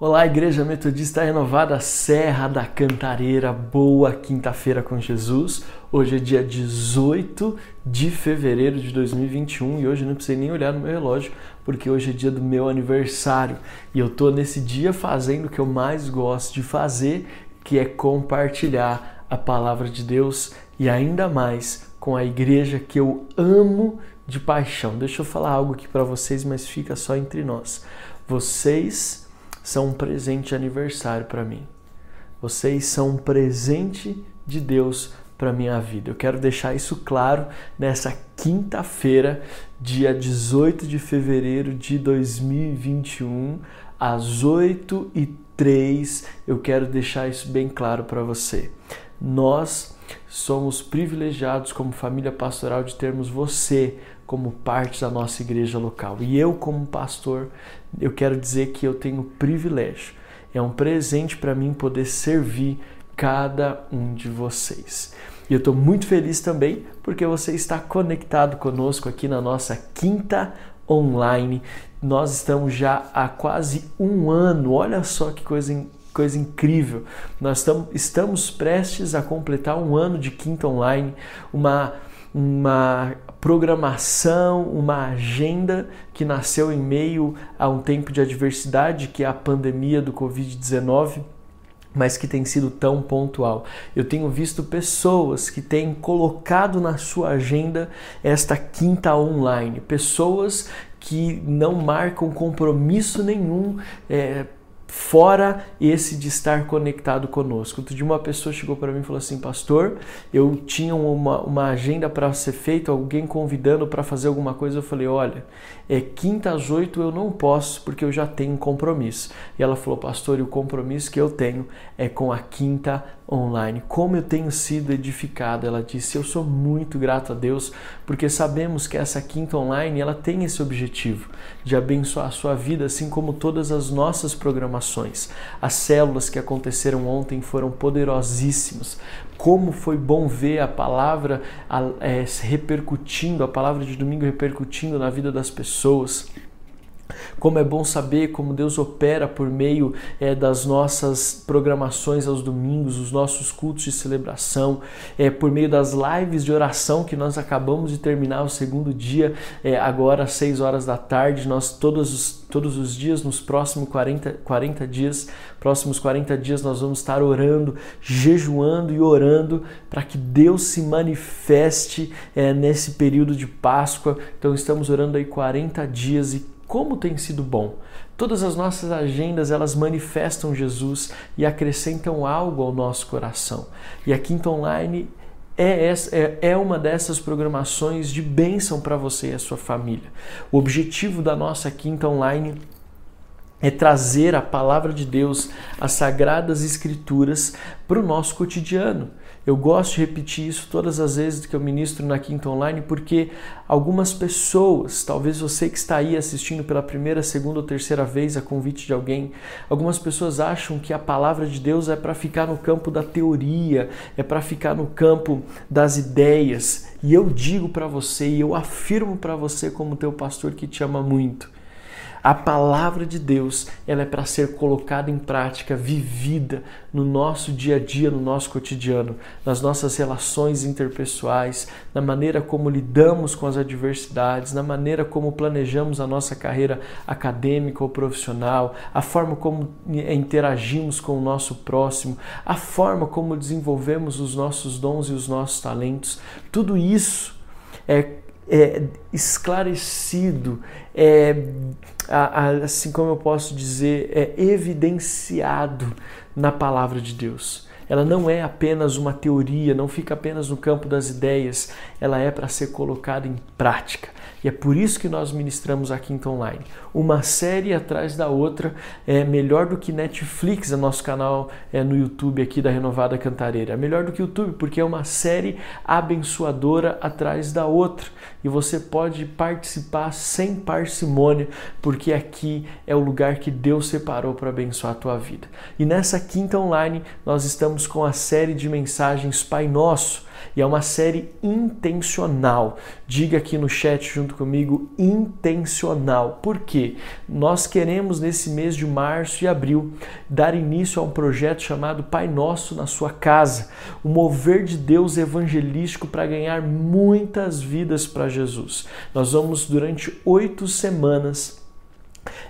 Olá, Igreja Metodista Renovada Serra da Cantareira, boa quinta-feira com Jesus. Hoje é dia 18 de fevereiro de 2021 e hoje não precisei nem olhar no meu relógio porque hoje é dia do meu aniversário e eu tô nesse dia fazendo o que eu mais gosto de fazer, que é compartilhar a palavra de Deus e ainda mais com a igreja que eu amo de paixão. Deixa eu falar algo aqui para vocês, mas fica só entre nós. Vocês são um presente de aniversário para mim. Vocês são um presente de Deus para minha vida. Eu quero deixar isso claro nessa quinta-feira, dia 18 de fevereiro de 2021, às 8 e 3. Eu quero deixar isso bem claro para você. Nós somos privilegiados como família pastoral de termos você como parte da nossa igreja local. E eu, como pastor, eu quero dizer que eu tenho privilégio. É um presente para mim poder servir cada um de vocês. E eu estou muito feliz também porque você está conectado conosco aqui na nossa quinta online. Nós estamos já há quase um ano. Olha só que coisa coisa incrível. Nós estamos, estamos prestes a completar um ano de Quinta Online, uma, uma programação, uma agenda que nasceu em meio a um tempo de adversidade, que é a pandemia do Covid-19 mas que tem sido tão pontual. Eu tenho visto pessoas que têm colocado na sua agenda esta quinta online, pessoas que não marcam compromisso nenhum é, fora esse de estar conectado conosco. Outro dia uma pessoa chegou para mim e falou assim, pastor, eu tinha uma, uma agenda para ser feita, alguém convidando para fazer alguma coisa, eu falei, olha, é quinta às oito eu não posso porque eu já tenho um compromisso. E ela falou, pastor, e o compromisso que eu tenho é com a quinta online. Como eu tenho sido edificada, ela disse, eu sou muito grato a Deus porque sabemos que essa quinta online ela tem esse objetivo de abençoar a sua vida, assim como todas as nossas programações. As células que aconteceram ontem foram poderosíssimas. Como foi bom ver a palavra é, repercutindo, a palavra de domingo repercutindo na vida das pessoas. Como é bom saber como Deus opera por meio é, das nossas programações aos domingos, os nossos cultos de celebração, é, por meio das lives de oração que nós acabamos de terminar o segundo dia, é, agora às 6 horas da tarde. Nós todos os, todos os dias, nos próximos 40, 40 dias, próximos 40 dias, nós vamos estar orando, jejuando e orando para que Deus se manifeste é, nesse período de Páscoa. Então estamos orando aí 40 dias e como tem sido bom. Todas as nossas agendas elas manifestam Jesus e acrescentam algo ao nosso coração. E a Quinta Online é, é, é uma dessas programações de bênção para você e a sua família. O objetivo da nossa Quinta Online é trazer a palavra de Deus, as sagradas escrituras, para o nosso cotidiano. Eu gosto de repetir isso todas as vezes que eu ministro na Quinta Online, porque algumas pessoas, talvez você que está aí assistindo pela primeira, segunda ou terceira vez a convite de alguém, algumas pessoas acham que a palavra de Deus é para ficar no campo da teoria, é para ficar no campo das ideias. E eu digo para você e eu afirmo para você como teu pastor que te ama muito, a palavra de Deus, ela é para ser colocada em prática, vivida no nosso dia a dia, no nosso cotidiano, nas nossas relações interpessoais, na maneira como lidamos com as adversidades, na maneira como planejamos a nossa carreira acadêmica ou profissional, a forma como interagimos com o nosso próximo, a forma como desenvolvemos os nossos dons e os nossos talentos. Tudo isso é é, esclarecido, é, assim como eu posso dizer, é evidenciado na palavra de Deus. Ela não é apenas uma teoria, não fica apenas no campo das ideias, ela é para ser colocada em prática. E é por isso que nós ministramos a Quinta Online. Uma série atrás da outra é melhor do que Netflix, é nosso canal é, no YouTube aqui da Renovada Cantareira. É melhor do que o YouTube, porque é uma série abençoadora atrás da outra. E você pode participar sem parcimônia, porque aqui é o lugar que Deus separou para abençoar a tua vida. E nessa Quinta Online, nós estamos com a série de mensagens Pai Nosso E é uma série intencional. Diga aqui no chat junto comigo, intencional. Por quê? Nós queremos nesse mês de março e abril dar início a um projeto chamado Pai Nosso na sua casa, o mover de Deus evangelístico para ganhar muitas vidas para Jesus. Nós vamos durante oito semanas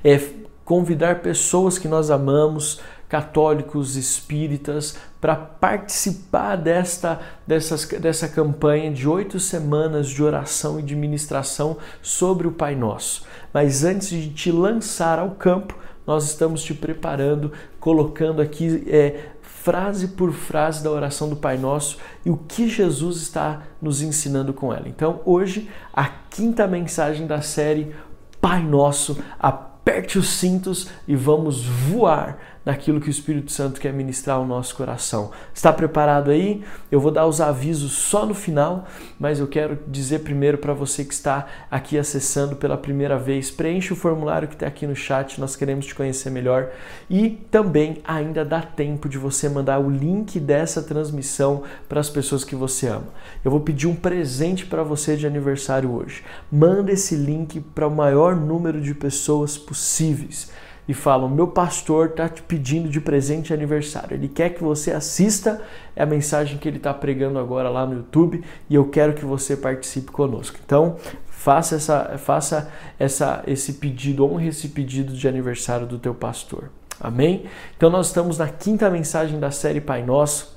é, convidar pessoas que nós amamos, católicos, espíritas, para participar desta, dessas, dessa campanha de oito semanas de oração e de ministração sobre o Pai Nosso. Mas antes de te lançar ao campo, nós estamos te preparando, colocando aqui é, frase por frase da oração do Pai Nosso e o que Jesus está nos ensinando com ela. Então, hoje, a quinta mensagem da série Pai Nosso, aperte os cintos e vamos voar naquilo que o Espírito Santo quer ministrar ao nosso coração. Está preparado aí? Eu vou dar os avisos só no final, mas eu quero dizer primeiro para você que está aqui acessando pela primeira vez, preencha o formulário que está aqui no chat, nós queremos te conhecer melhor e também ainda dá tempo de você mandar o link dessa transmissão para as pessoas que você ama. Eu vou pedir um presente para você de aniversário hoje. Manda esse link para o maior número de pessoas possíveis e falam: Meu pastor está te pedindo de presente de aniversário. Ele quer que você assista a mensagem que ele está pregando agora lá no YouTube e eu quero que você participe conosco. Então, faça, essa, faça essa, esse pedido, honre esse pedido de aniversário do teu pastor. Amém? Então, nós estamos na quinta mensagem da série Pai Nosso.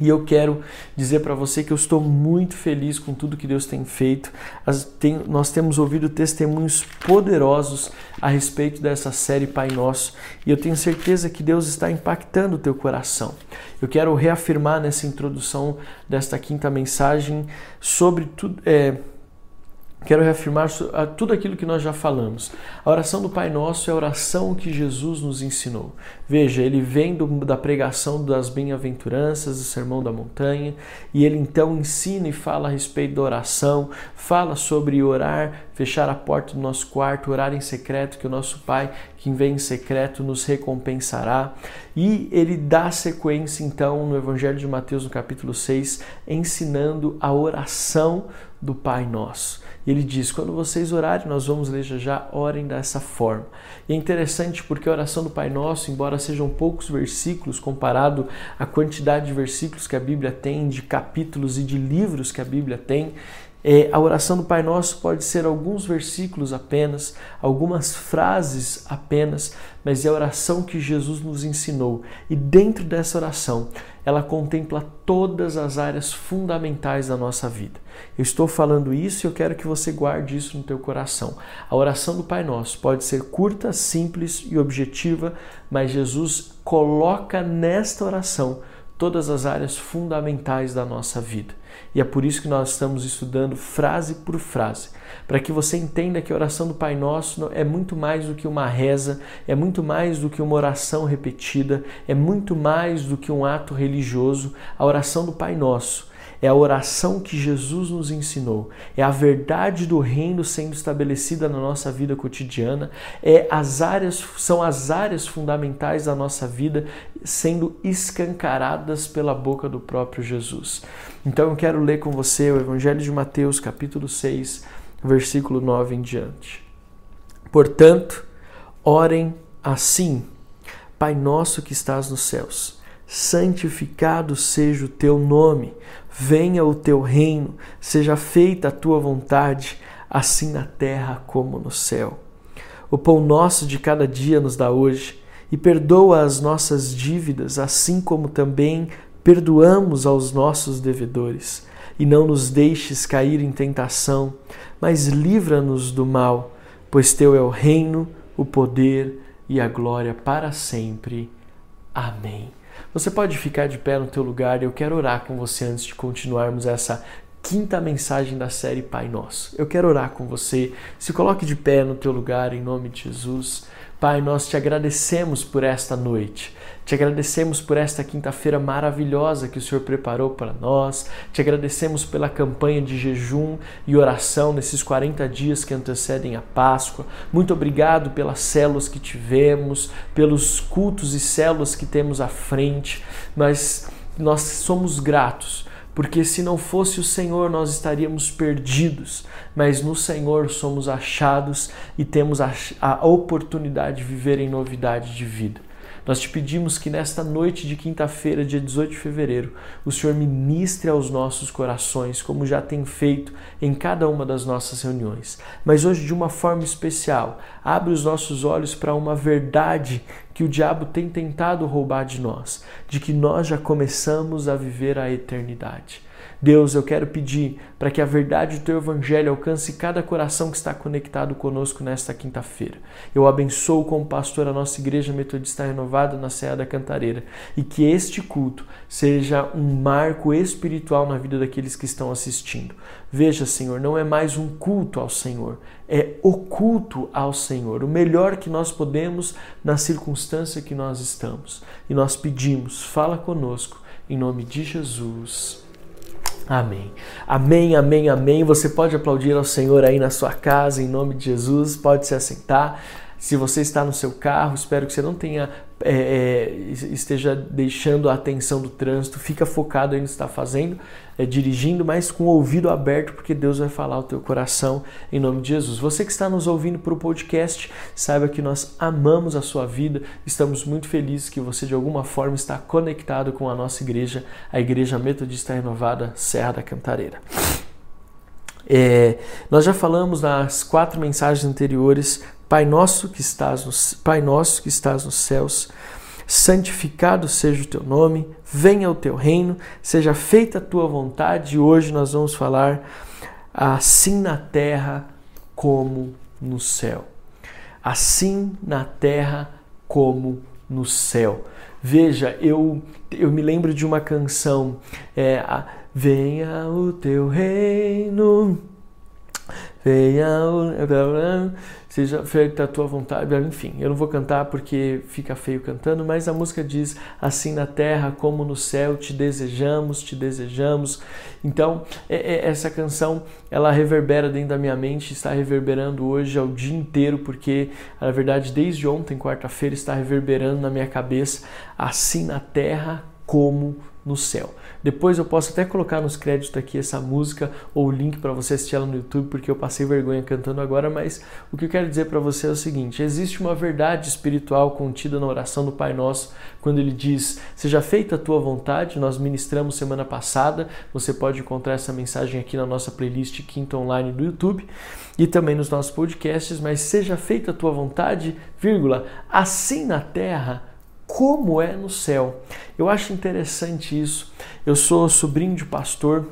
E eu quero dizer para você que eu estou muito feliz com tudo que Deus tem feito. Tem, nós temos ouvido testemunhos poderosos a respeito dessa série Pai Nosso e eu tenho certeza que Deus está impactando o teu coração. Eu quero reafirmar nessa introdução desta quinta mensagem sobre tudo. É, Quero reafirmar tudo aquilo que nós já falamos. A oração do Pai Nosso é a oração que Jesus nos ensinou. Veja, ele vem do, da pregação das bem-aventuranças, do Sermão da Montanha, e ele então ensina e fala a respeito da oração, fala sobre orar, fechar a porta do nosso quarto, orar em secreto, que o nosso Pai, que vem em secreto, nos recompensará. E ele dá sequência então no Evangelho de Mateus, no capítulo 6, ensinando a oração do Pai Nosso. E ele diz: quando vocês orarem, nós vamos ler já já, orem dessa forma. E é interessante porque a oração do Pai Nosso, embora sejam poucos versículos comparado à quantidade de versículos que a Bíblia tem, de capítulos e de livros que a Bíblia tem, é, a oração do Pai Nosso pode ser alguns versículos apenas, algumas frases apenas, mas é a oração que Jesus nos ensinou. E dentro dessa oração, ela contempla todas as áreas fundamentais da nossa vida. Eu estou falando isso e eu quero que você guarde isso no teu coração. A oração do Pai Nosso pode ser curta, simples e objetiva, mas Jesus coloca nesta oração todas as áreas fundamentais da nossa vida. E é por isso que nós estamos estudando frase por frase, para que você entenda que a oração do Pai Nosso é muito mais do que uma reza, é muito mais do que uma oração repetida, é muito mais do que um ato religioso. A oração do Pai Nosso é a oração que Jesus nos ensinou, é a verdade do reino sendo estabelecida na nossa vida cotidiana, é as áreas são as áreas fundamentais da nossa vida sendo escancaradas pela boca do próprio Jesus. Então eu quero ler com você o Evangelho de Mateus, capítulo 6, versículo 9 em diante. Portanto, orem assim: Pai nosso que estás nos céus, santificado seja o teu nome, venha o teu reino, seja feita a tua vontade, assim na terra como no céu. O pão nosso de cada dia nos dá hoje, e perdoa as nossas dívidas, assim como também perdoamos aos nossos devedores, e não nos deixes cair em tentação, mas livra-nos do mal, pois teu é o reino, o poder e a glória para sempre. Amém. Você pode ficar de pé no teu lugar eu quero orar com você antes de continuarmos essa quinta mensagem da série Pai Nosso. Eu quero orar com você. Se coloque de pé no teu lugar em nome de Jesus. Pai, nós te agradecemos por esta noite. Te agradecemos por esta quinta-feira maravilhosa que o Senhor preparou para nós. Te agradecemos pela campanha de jejum e oração nesses 40 dias que antecedem a Páscoa. Muito obrigado pelas células que tivemos, pelos cultos e células que temos à frente. Mas nós somos gratos porque se não fosse o Senhor nós estaríamos perdidos, mas no Senhor somos achados e temos a, a oportunidade de viver em novidade de vida. Nós te pedimos que nesta noite de quinta-feira, dia 18 de fevereiro, o Senhor ministre aos nossos corações, como já tem feito em cada uma das nossas reuniões. Mas hoje, de uma forma especial, abre os nossos olhos para uma verdade que o diabo tem tentado roubar de nós, de que nós já começamos a viver a eternidade. Deus, eu quero pedir para que a verdade do teu evangelho alcance cada coração que está conectado conosco nesta quinta-feira. Eu abençoo como pastor a nossa igreja metodista renovada na Serra da Cantareira e que este culto seja um marco espiritual na vida daqueles que estão assistindo. Veja, Senhor, não é mais um culto ao Senhor, é o culto ao Senhor, o melhor que nós podemos na circunstância que nós estamos. E nós pedimos, fala conosco, em nome de Jesus. Amém. Amém, amém, amém. Você pode aplaudir ao Senhor aí na sua casa, em nome de Jesus. Pode se assentar. Se você está no seu carro, espero que você não tenha é, é, esteja deixando a atenção do trânsito, fica focado aí no que está fazendo, é, dirigindo, mas com o ouvido aberto, porque Deus vai falar ao teu coração em nome de Jesus. Você que está nos ouvindo para o podcast, saiba que nós amamos a sua vida, estamos muito felizes que você de alguma forma está conectado com a nossa igreja, a Igreja Metodista Renovada Serra da Cantareira. É, nós já falamos nas quatro mensagens anteriores Pai nosso que estás nos, Pai nosso que estás nos céus, santificado seja o teu nome, venha o teu reino, seja feita a tua vontade. E hoje nós vamos falar assim na terra como no céu. Assim na terra como no céu. Veja, eu, eu me lembro de uma canção, é, Venha o teu reino, venha o seja feita a tua vontade, enfim, eu não vou cantar porque fica feio cantando, mas a música diz assim na terra como no céu te desejamos, te desejamos. Então, é, é, essa canção, ela reverbera dentro da minha mente, está reverberando hoje ao dia inteiro, porque, na verdade, desde ontem, quarta-feira, está reverberando na minha cabeça, assim na terra como no céu. Depois eu posso até colocar nos créditos aqui essa música ou o link para você assistir ela no YouTube, porque eu passei vergonha cantando agora, mas o que eu quero dizer para você é o seguinte: existe uma verdade espiritual contida na oração do Pai Nosso, quando ele diz: "Seja feita a tua vontade". Nós ministramos semana passada. Você pode encontrar essa mensagem aqui na nossa playlist Quinta Online do YouTube e também nos nossos podcasts, mas seja feita a tua vontade, vírgula, assim na terra como é no céu. Eu acho interessante isso. Eu sou sobrinho de pastor,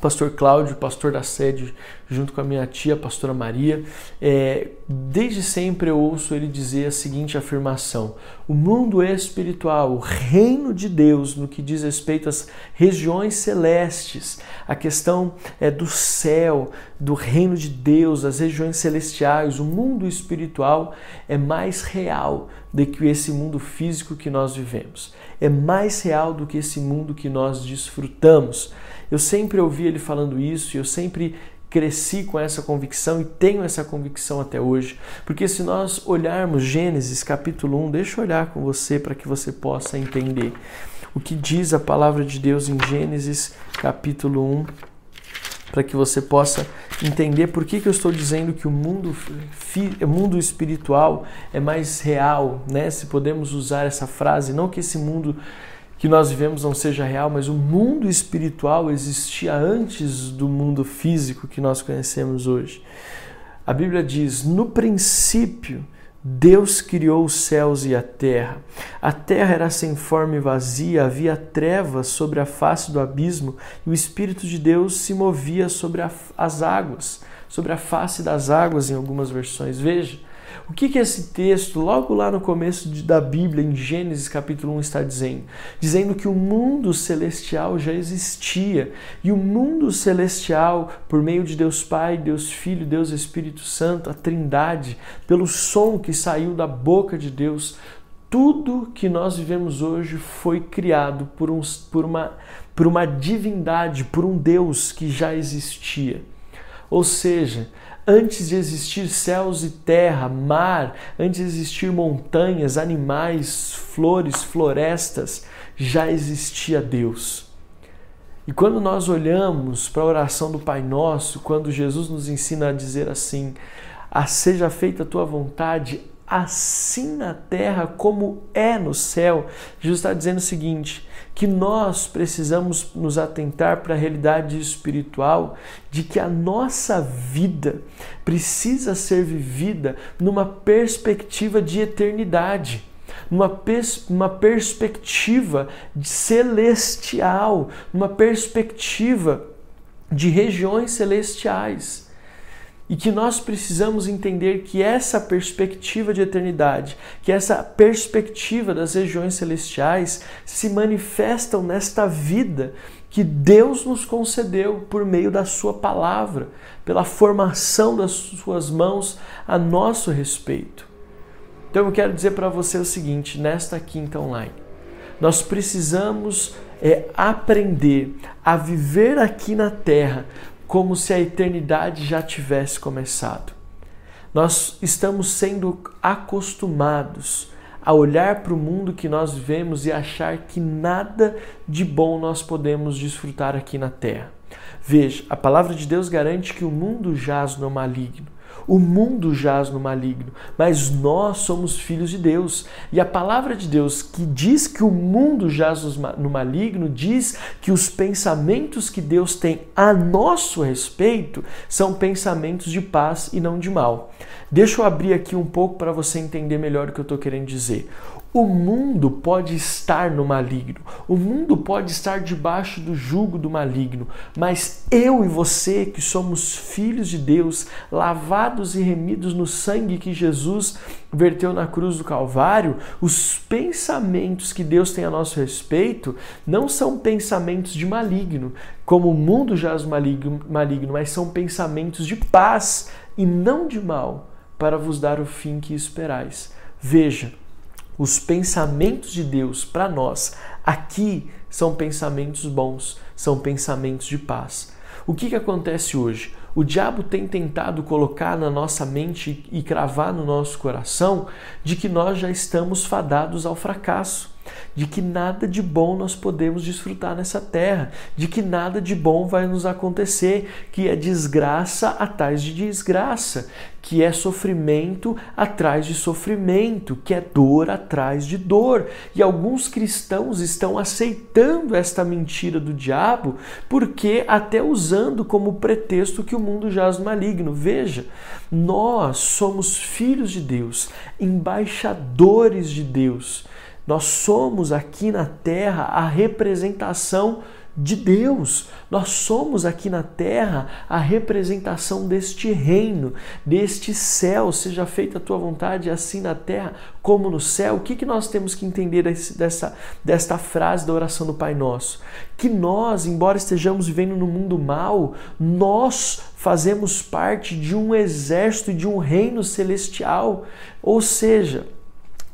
pastor Cláudio, pastor da sede, junto com a minha tia, pastora Maria. É, desde sempre eu ouço ele dizer a seguinte afirmação: o mundo espiritual, o reino de Deus, no que diz respeito às regiões celestes, a questão é do céu, do reino de Deus, as regiões celestiais, o mundo espiritual é mais real do que esse mundo físico que nós vivemos. É mais real do que esse mundo que nós desfrutamos. Eu sempre ouvi ele falando isso e eu sempre cresci com essa convicção e tenho essa convicção até hoje. Porque se nós olharmos Gênesis capítulo 1, deixa eu olhar com você para que você possa entender o que diz a palavra de Deus em Gênesis capítulo 1, para que você possa entender por que, que eu estou dizendo que o mundo, mundo espiritual é mais real, né? Se podemos usar essa frase, não que esse mundo que nós vivemos não seja real, mas o mundo espiritual existia antes do mundo físico que nós conhecemos hoje. A Bíblia diz: no princípio, Deus criou os céus e a terra. A terra era sem forma e vazia, havia trevas sobre a face do abismo e o Espírito de Deus se movia sobre a, as águas, sobre a face das águas, em algumas versões. Veja, o que, que esse texto, logo lá no começo de, da Bíblia, em Gênesis capítulo 1, está dizendo? Dizendo que o mundo celestial já existia. E o mundo celestial, por meio de Deus Pai, Deus Filho, Deus Espírito Santo, a Trindade, pelo som que saiu da boca de Deus, tudo que nós vivemos hoje foi criado por, um, por, uma, por uma divindade, por um Deus que já existia. Ou seja, Antes de existir céus e terra, mar, antes de existir montanhas, animais, flores, florestas, já existia Deus. E quando nós olhamos para a oração do Pai Nosso, quando Jesus nos ensina a dizer assim: a seja feita a tua vontade, assim na terra como é no céu. Jesus está dizendo o seguinte: que nós precisamos nos atentar para a realidade espiritual de que a nossa vida precisa ser vivida numa perspectiva de eternidade. Numa, pers uma perspectiva celestial, numa perspectiva de regiões celestiais e que nós precisamos entender que essa perspectiva de eternidade, que essa perspectiva das regiões celestiais se manifestam nesta vida que Deus nos concedeu por meio da Sua palavra, pela formação das Suas mãos a nosso respeito. Então eu quero dizer para você o seguinte: nesta quinta online, nós precisamos é, aprender a viver aqui na terra como se a eternidade já tivesse começado. Nós estamos sendo acostumados a olhar para o mundo que nós vivemos e achar que nada de bom nós podemos desfrutar aqui na terra. Veja, a palavra de Deus garante que o mundo jaz no maligno. O mundo jaz no maligno, mas nós somos filhos de Deus. E a palavra de Deus que diz que o mundo jaz no maligno, diz que os pensamentos que Deus tem a nosso respeito são pensamentos de paz e não de mal. Deixa eu abrir aqui um pouco para você entender melhor o que eu estou querendo dizer. O mundo pode estar no maligno, o mundo pode estar debaixo do jugo do maligno, mas eu e você, que somos filhos de Deus, lavados e remidos no sangue que Jesus verteu na cruz do Calvário, os pensamentos que Deus tem a nosso respeito não são pensamentos de maligno, como o mundo jaz maligno, maligno mas são pensamentos de paz e não de mal, para vos dar o fim que esperais. Veja, os pensamentos de Deus para nós aqui são pensamentos bons, são pensamentos de paz. O que, que acontece hoje? O diabo tem tentado colocar na nossa mente e cravar no nosso coração de que nós já estamos fadados ao fracasso de que nada de bom nós podemos desfrutar nessa terra, de que nada de bom vai nos acontecer, que é desgraça atrás de desgraça, que é sofrimento atrás de sofrimento, que é dor atrás de dor. E alguns cristãos estão aceitando esta mentira do diabo, porque até usando como pretexto que o mundo jaz maligno. Veja, nós somos filhos de Deus, embaixadores de Deus. Nós somos aqui na terra a representação de Deus. Nós somos aqui na terra a representação deste reino, deste céu. Seja feita a tua vontade, assim na terra como no céu. O que, que nós temos que entender dessa, desta frase da oração do Pai Nosso? Que nós, embora estejamos vivendo no mundo mal, nós fazemos parte de um exército, de um reino celestial. Ou seja,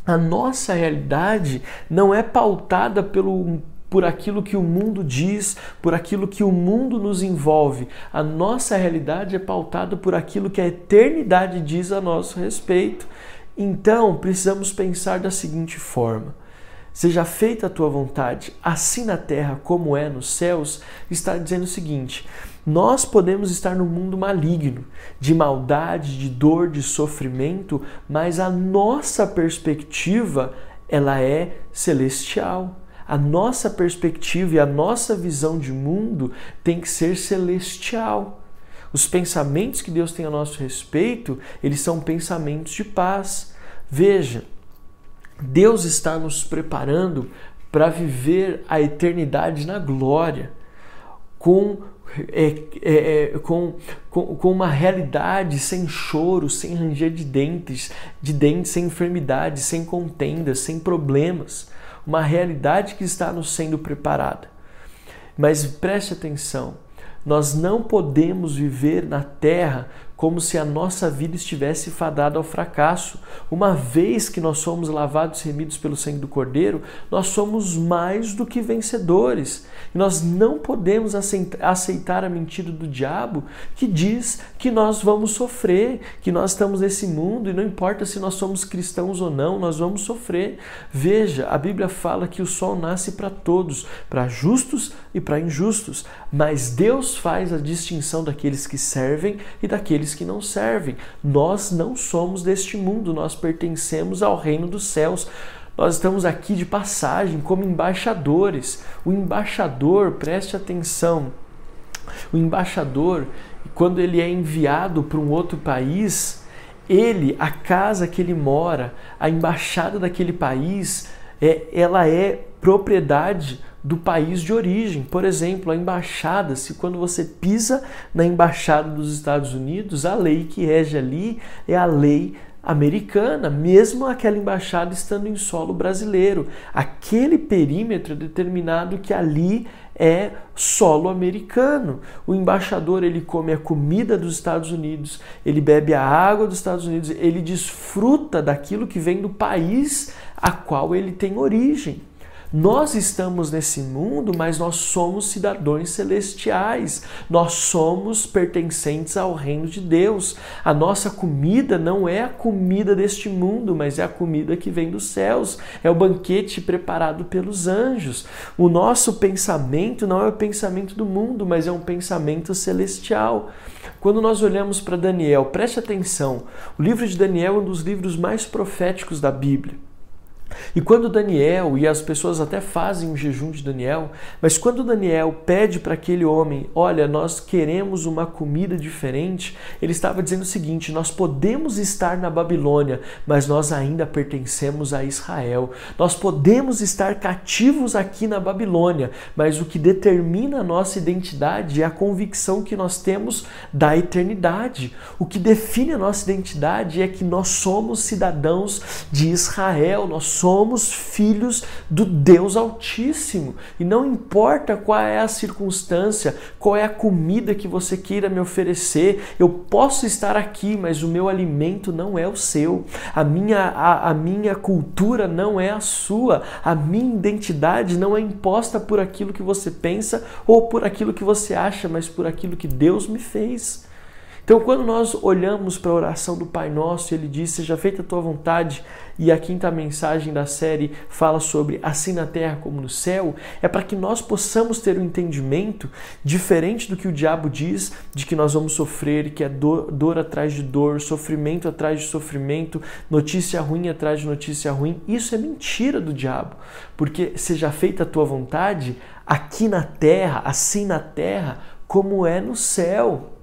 a nossa realidade não é pautada pelo, por aquilo que o mundo diz, por aquilo que o mundo nos envolve. A nossa realidade é pautada por aquilo que a eternidade diz a nosso respeito. Então, precisamos pensar da seguinte forma: Seja feita a tua vontade, assim na terra como é nos céus, está dizendo o seguinte: nós podemos estar no mundo maligno, de maldade, de dor, de sofrimento, mas a nossa perspectiva, ela é celestial. A nossa perspectiva e a nossa visão de mundo tem que ser celestial. Os pensamentos que Deus tem a nosso respeito, eles são pensamentos de paz. Veja, Deus está nos preparando para viver a eternidade na glória, com, é, é, é, com, com, com, uma realidade sem choro, sem ranger de dentes, de dentes, sem enfermidades, sem contendas, sem problemas. Uma realidade que está nos sendo preparada. Mas preste atenção, nós não podemos viver na terra como se a nossa vida estivesse fadada ao fracasso. Uma vez que nós somos lavados e remidos pelo sangue do Cordeiro, nós somos mais do que vencedores. E nós não podemos aceitar a mentira do diabo que diz que nós vamos sofrer, que nós estamos nesse mundo e não importa se nós somos cristãos ou não, nós vamos sofrer. Veja, a Bíblia fala que o sol nasce para todos, para justos e para injustos, mas Deus faz a distinção daqueles que servem e daqueles que não servem. Nós não somos deste mundo, nós pertencemos ao reino dos céus. Nós estamos aqui de passagem como embaixadores. O embaixador, preste atenção, o embaixador, quando ele é enviado para um outro país, ele, a casa que ele mora, a embaixada daquele país, é, ela é propriedade do país de origem. Por exemplo, a embaixada, se quando você pisa na embaixada dos Estados Unidos, a lei que rege ali é a lei americana, mesmo aquela embaixada estando em solo brasileiro. Aquele perímetro é determinado que ali é solo americano. O embaixador ele come a comida dos Estados Unidos, ele bebe a água dos Estados Unidos, ele desfruta daquilo que vem do país a qual ele tem origem. Nós estamos nesse mundo, mas nós somos cidadãos celestiais. Nós somos pertencentes ao reino de Deus. A nossa comida não é a comida deste mundo, mas é a comida que vem dos céus. É o banquete preparado pelos anjos. O nosso pensamento não é o pensamento do mundo, mas é um pensamento celestial. Quando nós olhamos para Daniel, preste atenção. O livro de Daniel é um dos livros mais proféticos da Bíblia. E quando Daniel, e as pessoas até fazem o jejum de Daniel, mas quando Daniel pede para aquele homem, olha, nós queremos uma comida diferente, ele estava dizendo o seguinte: nós podemos estar na Babilônia, mas nós ainda pertencemos a Israel. Nós podemos estar cativos aqui na Babilônia, mas o que determina a nossa identidade é a convicção que nós temos da eternidade. O que define a nossa identidade é que nós somos cidadãos de Israel, nós somos filhos do Deus Altíssimo. E não importa qual é a circunstância, qual é a comida que você queira me oferecer, eu posso estar aqui, mas o meu alimento não é o seu. A minha, a, a minha cultura não é a sua. A minha identidade não é imposta por aquilo que você pensa ou por aquilo que você acha, mas por aquilo que Deus me fez. Então, quando nós olhamos para a oração do Pai Nosso, ele diz: Seja feita a tua vontade, e a quinta mensagem da série fala sobre assim na terra como no céu, é para que nós possamos ter um entendimento diferente do que o diabo diz, de que nós vamos sofrer, que é dor, dor atrás de dor, sofrimento atrás de sofrimento, notícia ruim atrás de notícia ruim. Isso é mentira do diabo, porque seja feita a tua vontade aqui na terra, assim na terra, como é no céu.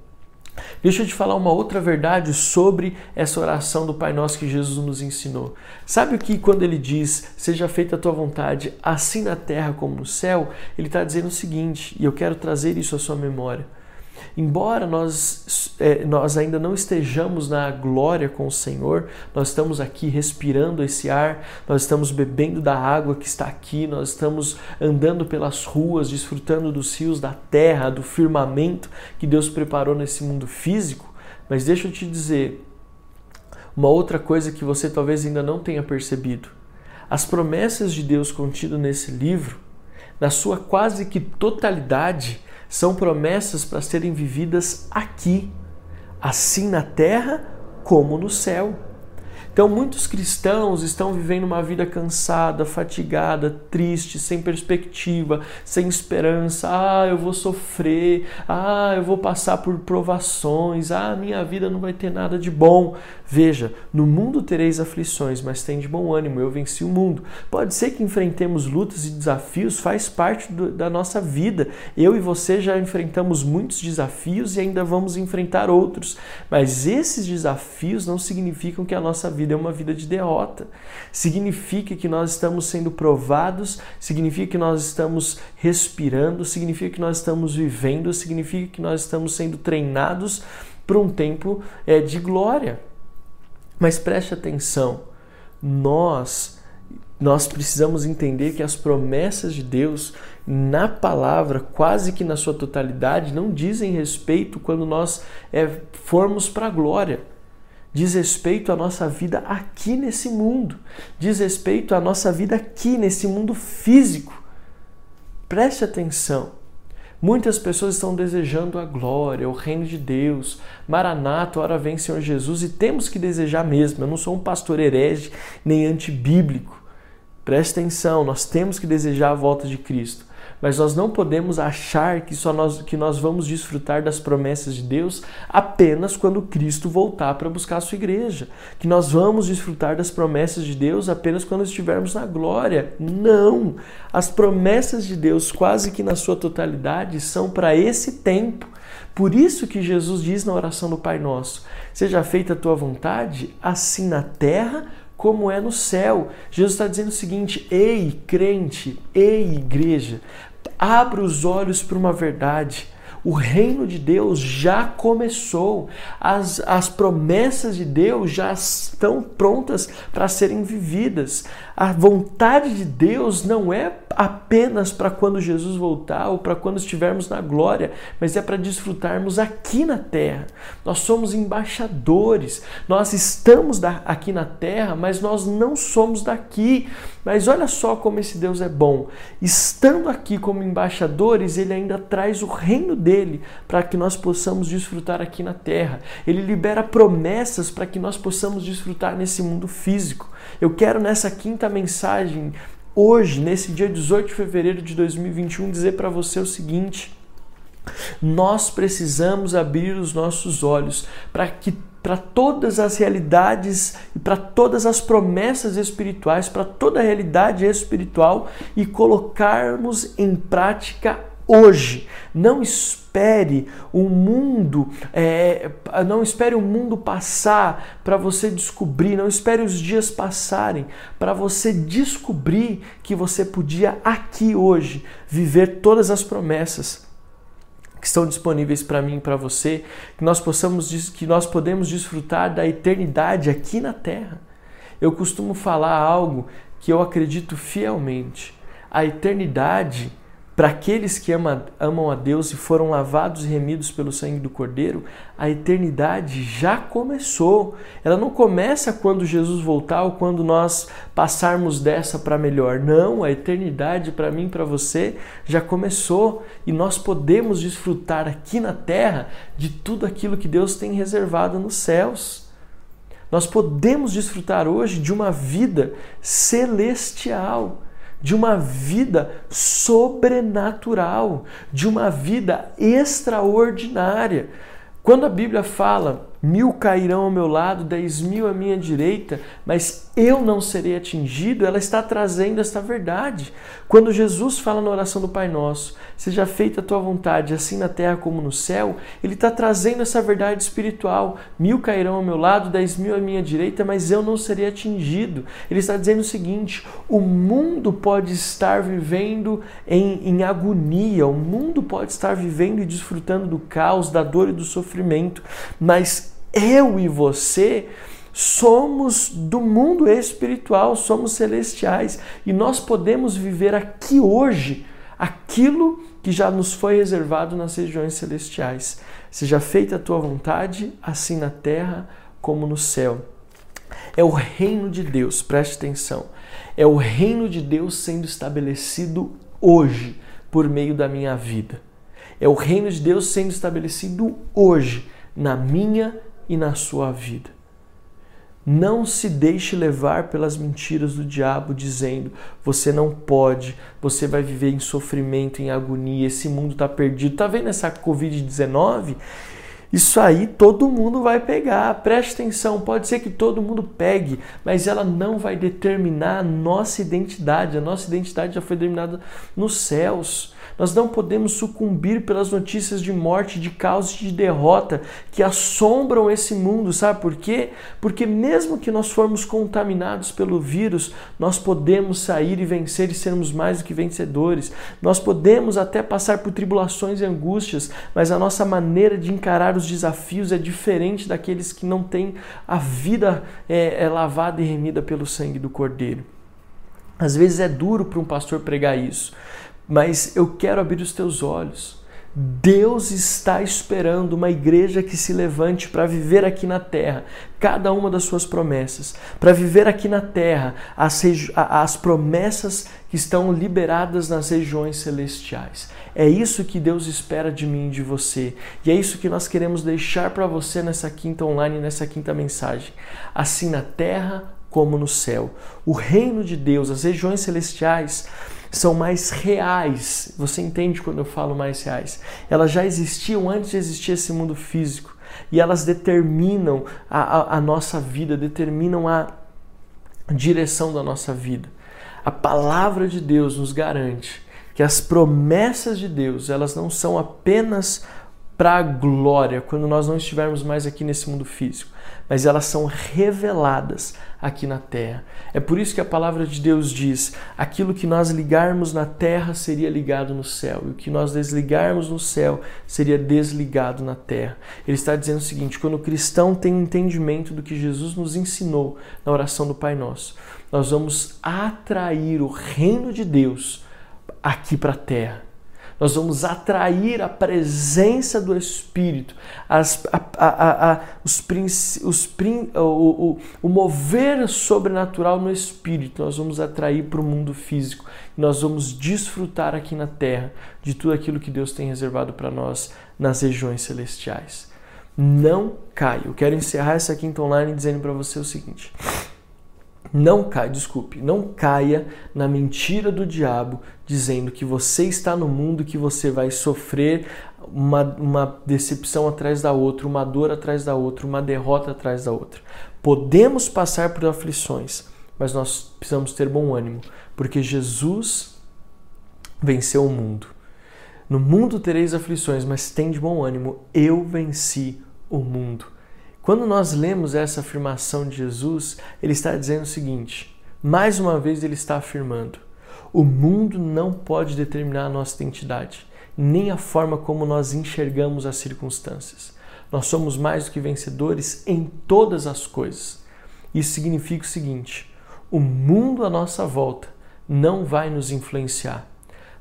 Deixa eu te falar uma outra verdade sobre essa oração do Pai Nosso que Jesus nos ensinou. Sabe o que quando ele diz, seja feita a tua vontade, assim na terra como no céu, ele está dizendo o seguinte, e eu quero trazer isso à sua memória. Embora nós, é, nós ainda não estejamos na glória com o Senhor, nós estamos aqui respirando esse ar, nós estamos bebendo da água que está aqui, nós estamos andando pelas ruas, desfrutando dos rios da terra, do firmamento que Deus preparou nesse mundo físico. Mas deixa eu te dizer uma outra coisa que você talvez ainda não tenha percebido. As promessas de Deus contidas nesse livro, na sua quase que totalidade, são promessas para serem vividas aqui, assim na terra como no céu. Então, muitos cristãos estão vivendo uma vida cansada, fatigada, triste, sem perspectiva, sem esperança. Ah, eu vou sofrer. Ah, eu vou passar por provações. Ah, minha vida não vai ter nada de bom. Veja, no mundo tereis aflições, mas tem de bom ânimo. Eu venci o mundo. Pode ser que enfrentemos lutas e desafios, faz parte do, da nossa vida. Eu e você já enfrentamos muitos desafios e ainda vamos enfrentar outros. Mas esses desafios não significam que a nossa vida é uma vida de derrota. Significa que nós estamos sendo provados, significa que nós estamos respirando, significa que nós estamos vivendo, significa que nós estamos sendo treinados para um tempo é, de glória. Mas preste atenção, nós nós precisamos entender que as promessas de Deus na palavra, quase que na sua totalidade, não dizem respeito quando nós é, formos para a glória. Diz respeito à nossa vida aqui nesse mundo. Diz respeito à nossa vida aqui nesse mundo físico. Preste atenção. Muitas pessoas estão desejando a glória, o reino de Deus. Maranata, hora vem Senhor Jesus e temos que desejar mesmo. Eu não sou um pastor herege nem antibíblico. Preste atenção, nós temos que desejar a volta de Cristo mas nós não podemos achar que só nós que nós vamos desfrutar das promessas de Deus apenas quando Cristo voltar para buscar a sua igreja, que nós vamos desfrutar das promessas de Deus apenas quando estivermos na glória. Não! As promessas de Deus, quase que na sua totalidade, são para esse tempo. Por isso que Jesus diz na oração do Pai Nosso: Seja feita a tua vontade, assim na terra como é no céu. Jesus está dizendo o seguinte: ei, crente, ei, igreja, Abra os olhos para uma verdade. O reino de Deus já começou, as, as promessas de Deus já estão prontas para serem vividas. A vontade de Deus não é apenas para quando Jesus voltar ou para quando estivermos na glória, mas é para desfrutarmos aqui na terra. Nós somos embaixadores, nós estamos aqui na terra, mas nós não somos daqui. Mas olha só como esse Deus é bom. Estando aqui como embaixadores, ele ainda traz o reino dele para que nós possamos desfrutar aqui na terra. Ele libera promessas para que nós possamos desfrutar nesse mundo físico. Eu quero nessa quinta mensagem, hoje, nesse dia 18 de fevereiro de 2021, dizer para você o seguinte: nós precisamos abrir os nossos olhos para que para todas as realidades e para todas as promessas espirituais, para toda a realidade espiritual e colocarmos em prática hoje. Não espere o mundo, é, não espere o mundo passar para você descobrir, não espere os dias passarem para você descobrir que você podia aqui hoje viver todas as promessas que estão disponíveis para mim e para você, que nós possamos que nós podemos desfrutar da eternidade aqui na terra. Eu costumo falar algo que eu acredito fielmente. A eternidade para aqueles que ama, amam a Deus e foram lavados e remidos pelo sangue do Cordeiro, a eternidade já começou. Ela não começa quando Jesus voltar ou quando nós passarmos dessa para melhor. Não, a eternidade para mim para você já começou e nós podemos desfrutar aqui na terra de tudo aquilo que Deus tem reservado nos céus. Nós podemos desfrutar hoje de uma vida celestial de uma vida sobrenatural, de uma vida extraordinária. Quando a Bíblia fala Mil cairão ao meu lado, dez mil à minha direita, mas eu não serei atingido. Ela está trazendo esta verdade. Quando Jesus fala na oração do Pai Nosso, seja feita a tua vontade, assim na terra como no céu, ele está trazendo essa verdade espiritual. Mil cairão ao meu lado, dez mil à minha direita, mas eu não serei atingido. Ele está dizendo o seguinte: o mundo pode estar vivendo em, em agonia, o mundo pode estar vivendo e desfrutando do caos, da dor e do sofrimento, mas eu e você somos do mundo espiritual, somos celestiais e nós podemos viver aqui hoje aquilo que já nos foi reservado nas regiões celestiais. Seja feita a tua vontade, assim na terra como no céu. É o reino de Deus, preste atenção. É o reino de Deus sendo estabelecido hoje por meio da minha vida. É o reino de Deus sendo estabelecido hoje na minha e na sua vida. Não se deixe levar pelas mentiras do diabo dizendo: você não pode, você vai viver em sofrimento, em agonia, esse mundo está perdido. Tá vendo essa Covid-19? Isso aí todo mundo vai pegar. Preste atenção, pode ser que todo mundo pegue, mas ela não vai determinar a nossa identidade. A nossa identidade já foi determinada nos céus. Nós não podemos sucumbir pelas notícias de morte, de caos e de derrota que assombram esse mundo, sabe por quê? Porque mesmo que nós formos contaminados pelo vírus, nós podemos sair e vencer e sermos mais do que vencedores. Nós podemos até passar por tribulações e angústias, mas a nossa maneira de encarar os desafios é diferente daqueles que não têm a vida é, é lavada e remida pelo sangue do Cordeiro. Às vezes é duro para um pastor pregar isso, mas eu quero abrir os teus olhos. Deus está esperando uma igreja que se levante para viver aqui na terra cada uma das suas promessas, para viver aqui na terra as, as promessas que estão liberadas nas regiões celestiais. É isso que Deus espera de mim e de você, e é isso que nós queremos deixar para você nessa quinta online, nessa quinta mensagem. Assim na terra como no céu. O reino de Deus, as regiões celestiais, são mais reais. Você entende quando eu falo mais reais? Elas já existiam antes de existir esse mundo físico e elas determinam a, a, a nossa vida, determinam a direção da nossa vida. A palavra de Deus nos garante que as promessas de Deus, elas não são apenas para a glória, quando nós não estivermos mais aqui nesse mundo físico, mas elas são reveladas aqui na terra. É por isso que a palavra de Deus diz: aquilo que nós ligarmos na terra seria ligado no céu, e o que nós desligarmos no céu seria desligado na terra. Ele está dizendo o seguinte: quando o cristão tem entendimento do que Jesus nos ensinou na oração do Pai Nosso, nós vamos atrair o reino de Deus aqui para a terra nós vamos atrair a presença do Espírito, as, a, a, a, os, os, o, o, o mover sobrenatural no Espírito, nós vamos atrair para o mundo físico. Nós vamos desfrutar aqui na terra de tudo aquilo que Deus tem reservado para nós nas regiões celestiais. Não caia. Eu quero encerrar essa quinta online dizendo para você o seguinte. Não caia, desculpe, não caia na mentira do diabo dizendo que você está no mundo que você vai sofrer uma, uma decepção atrás da outra, uma dor atrás da outra, uma derrota atrás da outra. Podemos passar por aflições, mas nós precisamos ter bom ânimo, porque Jesus venceu o mundo. No mundo tereis aflições, mas tem de bom ânimo, eu venci o mundo. Quando nós lemos essa afirmação de Jesus, ele está dizendo o seguinte: mais uma vez ele está afirmando, o mundo não pode determinar a nossa identidade, nem a forma como nós enxergamos as circunstâncias. Nós somos mais do que vencedores em todas as coisas. Isso significa o seguinte: o mundo à nossa volta não vai nos influenciar,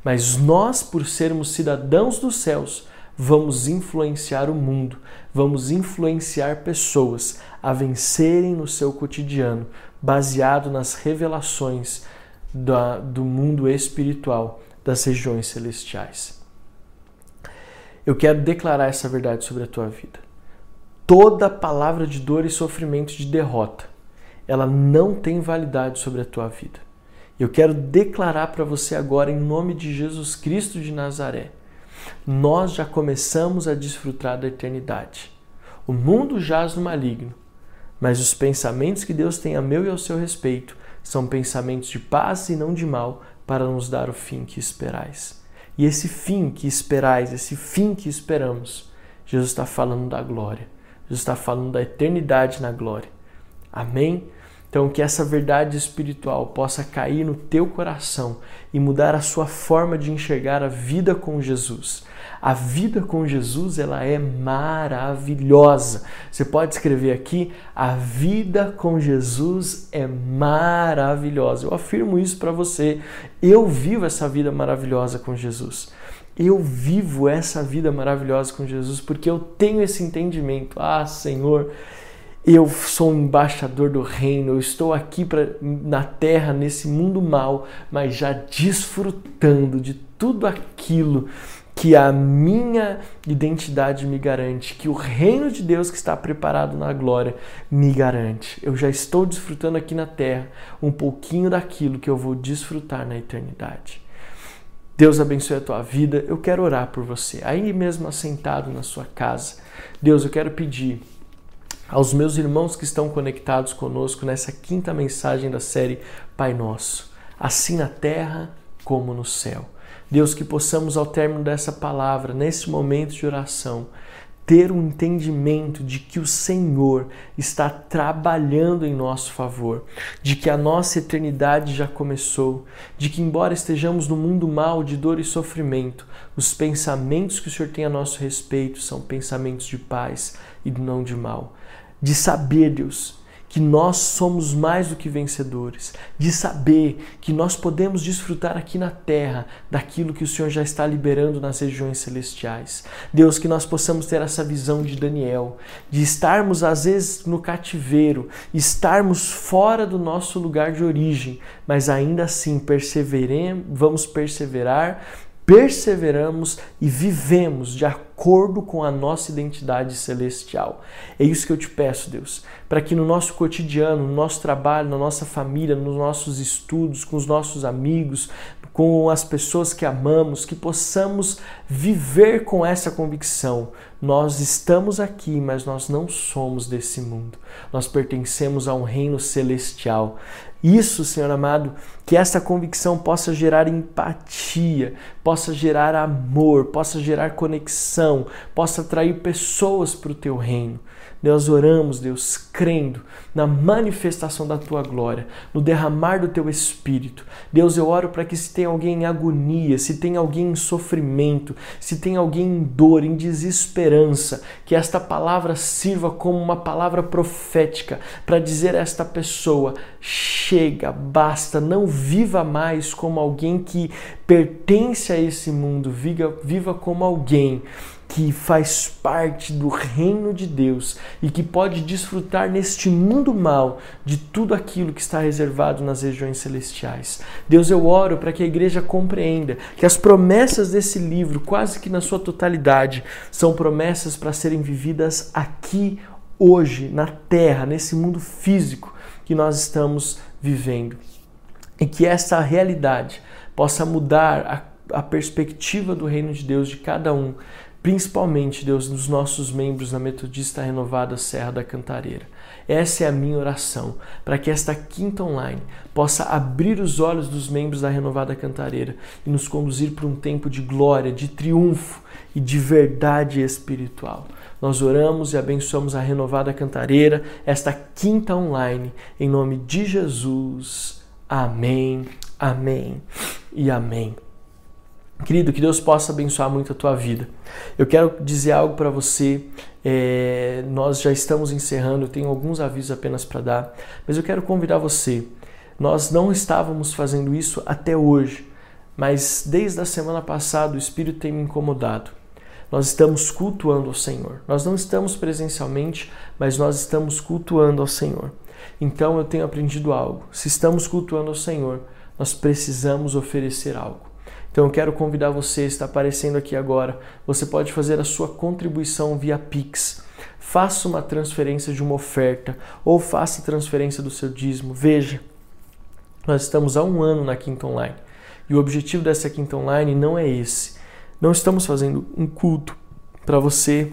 mas nós, por sermos cidadãos dos céus, vamos influenciar o mundo, vamos influenciar pessoas a vencerem no seu cotidiano, baseado nas revelações da, do mundo espiritual, das regiões celestiais. Eu quero declarar essa verdade sobre a tua vida. Toda palavra de dor e sofrimento de derrota, ela não tem validade sobre a tua vida. Eu quero declarar para você agora, em nome de Jesus Cristo de Nazaré, nós já começamos a desfrutar da eternidade. O mundo jaz no maligno, mas os pensamentos que Deus tem a meu e ao seu respeito são pensamentos de paz e não de mal, para nos dar o fim que esperais. E esse fim que esperais, esse fim que esperamos, Jesus está falando da glória. Jesus está falando da eternidade na glória. Amém? Então, que essa verdade espiritual possa cair no teu coração e mudar a sua forma de enxergar a vida com Jesus. A vida com Jesus, ela é maravilhosa. Você pode escrever aqui: a vida com Jesus é maravilhosa. Eu afirmo isso para você. Eu vivo essa vida maravilhosa com Jesus. Eu vivo essa vida maravilhosa com Jesus porque eu tenho esse entendimento. Ah, Senhor, eu sou um embaixador do reino, eu estou aqui pra, na terra, nesse mundo mal, mas já desfrutando de tudo aquilo que a minha identidade me garante, que o reino de Deus que está preparado na glória me garante. Eu já estou desfrutando aqui na terra um pouquinho daquilo que eu vou desfrutar na eternidade. Deus abençoe a tua vida. Eu quero orar por você, aí mesmo assentado na sua casa. Deus, eu quero pedir aos meus irmãos que estão conectados conosco nessa quinta mensagem da série Pai Nosso, assim na terra como no céu. Deus, que possamos ao término dessa palavra, nesse momento de oração, ter um entendimento de que o Senhor está trabalhando em nosso favor, de que a nossa eternidade já começou, de que, embora estejamos no mundo mal de dor e sofrimento, os pensamentos que o Senhor tem a nosso respeito são pensamentos de paz e não de mal. De saber, Deus, que nós somos mais do que vencedores, de saber que nós podemos desfrutar aqui na terra daquilo que o Senhor já está liberando nas regiões celestiais. Deus, que nós possamos ter essa visão de Daniel, de estarmos às vezes no cativeiro, estarmos fora do nosso lugar de origem, mas ainda assim perseveremos, vamos perseverar perseveramos e vivemos de acordo com a nossa identidade celestial. É isso que eu te peço, Deus, para que no nosso cotidiano, no nosso trabalho, na nossa família, nos nossos estudos, com os nossos amigos, com as pessoas que amamos, que possamos viver com essa convicção. Nós estamos aqui, mas nós não somos desse mundo. Nós pertencemos a um reino celestial. Isso, Senhor amado, que essa convicção possa gerar empatia, possa gerar amor, possa gerar conexão, possa atrair pessoas para o teu reino. Nós oramos, Deus, crendo na manifestação da tua glória, no derramar do teu espírito. Deus, eu oro para que se tem alguém em agonia, se tem alguém em sofrimento, se tem alguém em dor, em desesperança, que esta palavra sirva como uma palavra profética para dizer a esta pessoa: chega, basta, não viva mais como alguém que pertence a esse mundo, viva, viva como alguém que faz parte do reino de Deus e que pode desfrutar neste mundo mal de tudo aquilo que está reservado nas regiões celestiais. Deus, eu oro para que a igreja compreenda que as promessas desse livro, quase que na sua totalidade, são promessas para serem vividas aqui, hoje, na terra, nesse mundo físico que nós estamos vivendo. E que essa realidade possa mudar a, a perspectiva do reino de Deus de cada um principalmente, Deus, nos nossos membros da Metodista Renovada Serra da Cantareira. Essa é a minha oração, para que esta quinta online possa abrir os olhos dos membros da Renovada Cantareira e nos conduzir para um tempo de glória, de triunfo e de verdade espiritual. Nós oramos e abençoamos a Renovada Cantareira, esta quinta online, em nome de Jesus. Amém, amém e amém. Querido, que Deus possa abençoar muito a tua vida. Eu quero dizer algo para você. É, nós já estamos encerrando, eu tenho alguns avisos apenas para dar, mas eu quero convidar você. Nós não estávamos fazendo isso até hoje, mas desde a semana passada o Espírito tem me incomodado. Nós estamos cultuando ao Senhor. Nós não estamos presencialmente, mas nós estamos cultuando ao Senhor. Então eu tenho aprendido algo. Se estamos cultuando ao Senhor, nós precisamos oferecer algo. Então eu quero convidar você, está aparecendo aqui agora, você pode fazer a sua contribuição via Pix. Faça uma transferência de uma oferta ou faça transferência do seu dízimo. Veja, nós estamos há um ano na Quinta Online e o objetivo dessa Quinta Online não é esse. Não estamos fazendo um culto para você,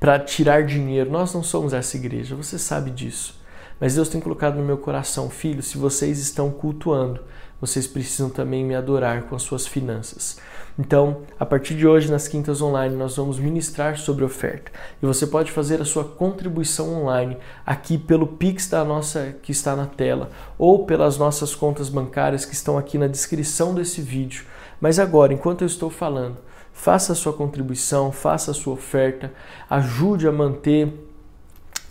para tirar dinheiro. Nós não somos essa igreja, você sabe disso. Mas Deus tem colocado no meu coração, filho, se vocês estão cultuando, vocês precisam também me adorar com as suas finanças. Então, a partir de hoje, nas quintas online, nós vamos ministrar sobre oferta. E você pode fazer a sua contribuição online aqui pelo Pix da nossa que está na tela ou pelas nossas contas bancárias que estão aqui na descrição desse vídeo. Mas agora, enquanto eu estou falando, faça a sua contribuição, faça a sua oferta, ajude a manter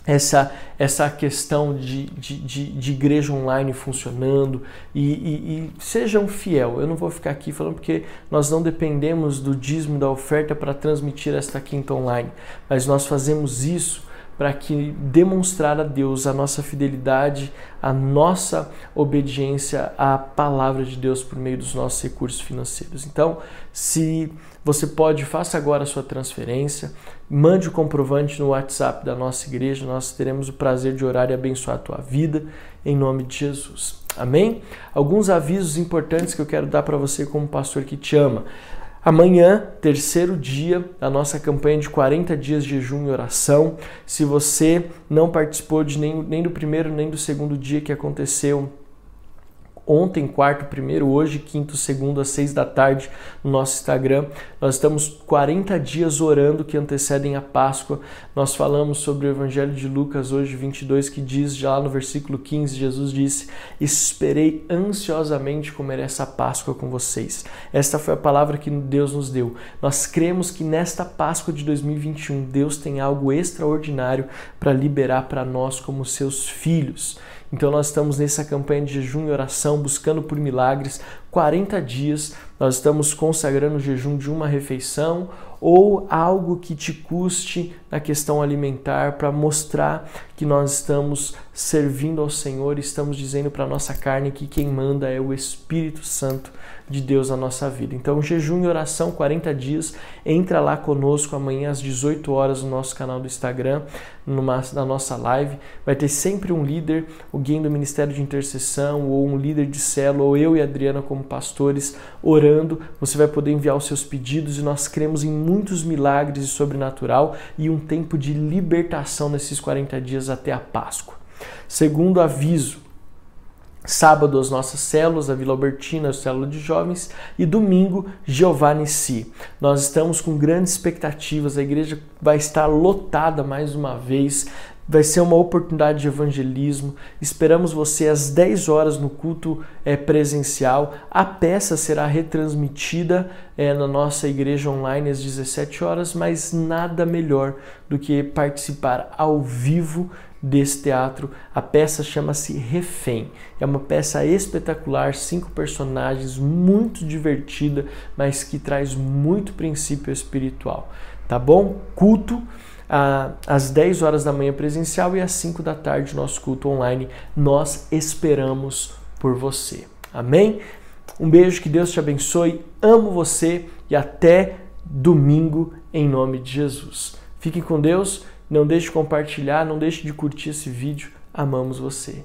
essa, essa questão de, de, de, de igreja online funcionando e, e, e, sejam fiel. Eu não vou ficar aqui falando porque nós não dependemos do dízimo da oferta para transmitir esta quinta online, mas nós fazemos isso para que demonstrar a Deus a nossa fidelidade, a nossa obediência à palavra de Deus por meio dos nossos recursos financeiros. Então, se você pode, faça agora a sua transferência, mande o comprovante no WhatsApp da nossa igreja, nós teremos o prazer de orar e abençoar a tua vida, em nome de Jesus. Amém? Alguns avisos importantes que eu quero dar para você como pastor que te ama. Amanhã, terceiro dia da nossa campanha de 40 dias de jejum e oração. Se você não participou de nem, nem do primeiro nem do segundo dia que aconteceu ontem, quarto, primeiro, hoje, quinto, segundo, às seis da tarde no nosso Instagram. Nós estamos 40 dias orando que antecedem a Páscoa. Nós falamos sobre o Evangelho de Lucas hoje, 22, que diz, já lá no versículo 15, Jesus disse: Esperei ansiosamente comer essa Páscoa com vocês. Esta foi a palavra que Deus nos deu. Nós cremos que nesta Páscoa de 2021, Deus tem algo extraordinário para liberar para nós como seus filhos. Então nós estamos nessa campanha de jejum e oração, buscando por milagres, 40 dias. Nós estamos consagrando o jejum de uma refeição ou algo que te custe na questão alimentar para mostrar que nós estamos servindo ao Senhor, estamos dizendo para nossa carne que quem manda é o Espírito Santo de Deus na nossa vida. Então, jejum e oração 40 dias. Entra lá conosco amanhã às 18 horas no nosso canal do Instagram, numa, na nossa live. Vai ter sempre um líder, alguém do Ministério de Intercessão ou um líder de célula, ou eu e a Adriana como pastores orando. Você vai poder enviar os seus pedidos e nós cremos em muitos milagres e sobrenatural e um tempo de libertação nesses 40 dias até a Páscoa. Segundo aviso, Sábado, as nossas células, a Vila Albertina, a célula de jovens, e domingo, Jeová Nissi. Nós estamos com grandes expectativas, a igreja vai estar lotada mais uma vez, vai ser uma oportunidade de evangelismo. Esperamos você às 10 horas no culto é, presencial. A peça será retransmitida é, na nossa igreja online às 17 horas, mas nada melhor do que participar ao vivo desse teatro. A peça chama-se Refém. É uma peça espetacular, cinco personagens, muito divertida, mas que traz muito princípio espiritual. Tá bom? Culto às 10 horas da manhã presencial e às 5 da tarde nosso culto online. Nós esperamos por você. Amém? Um beijo, que Deus te abençoe. Amo você e até domingo em nome de Jesus. Fiquem com Deus. Não deixe de compartilhar, não deixe de curtir esse vídeo. Amamos você.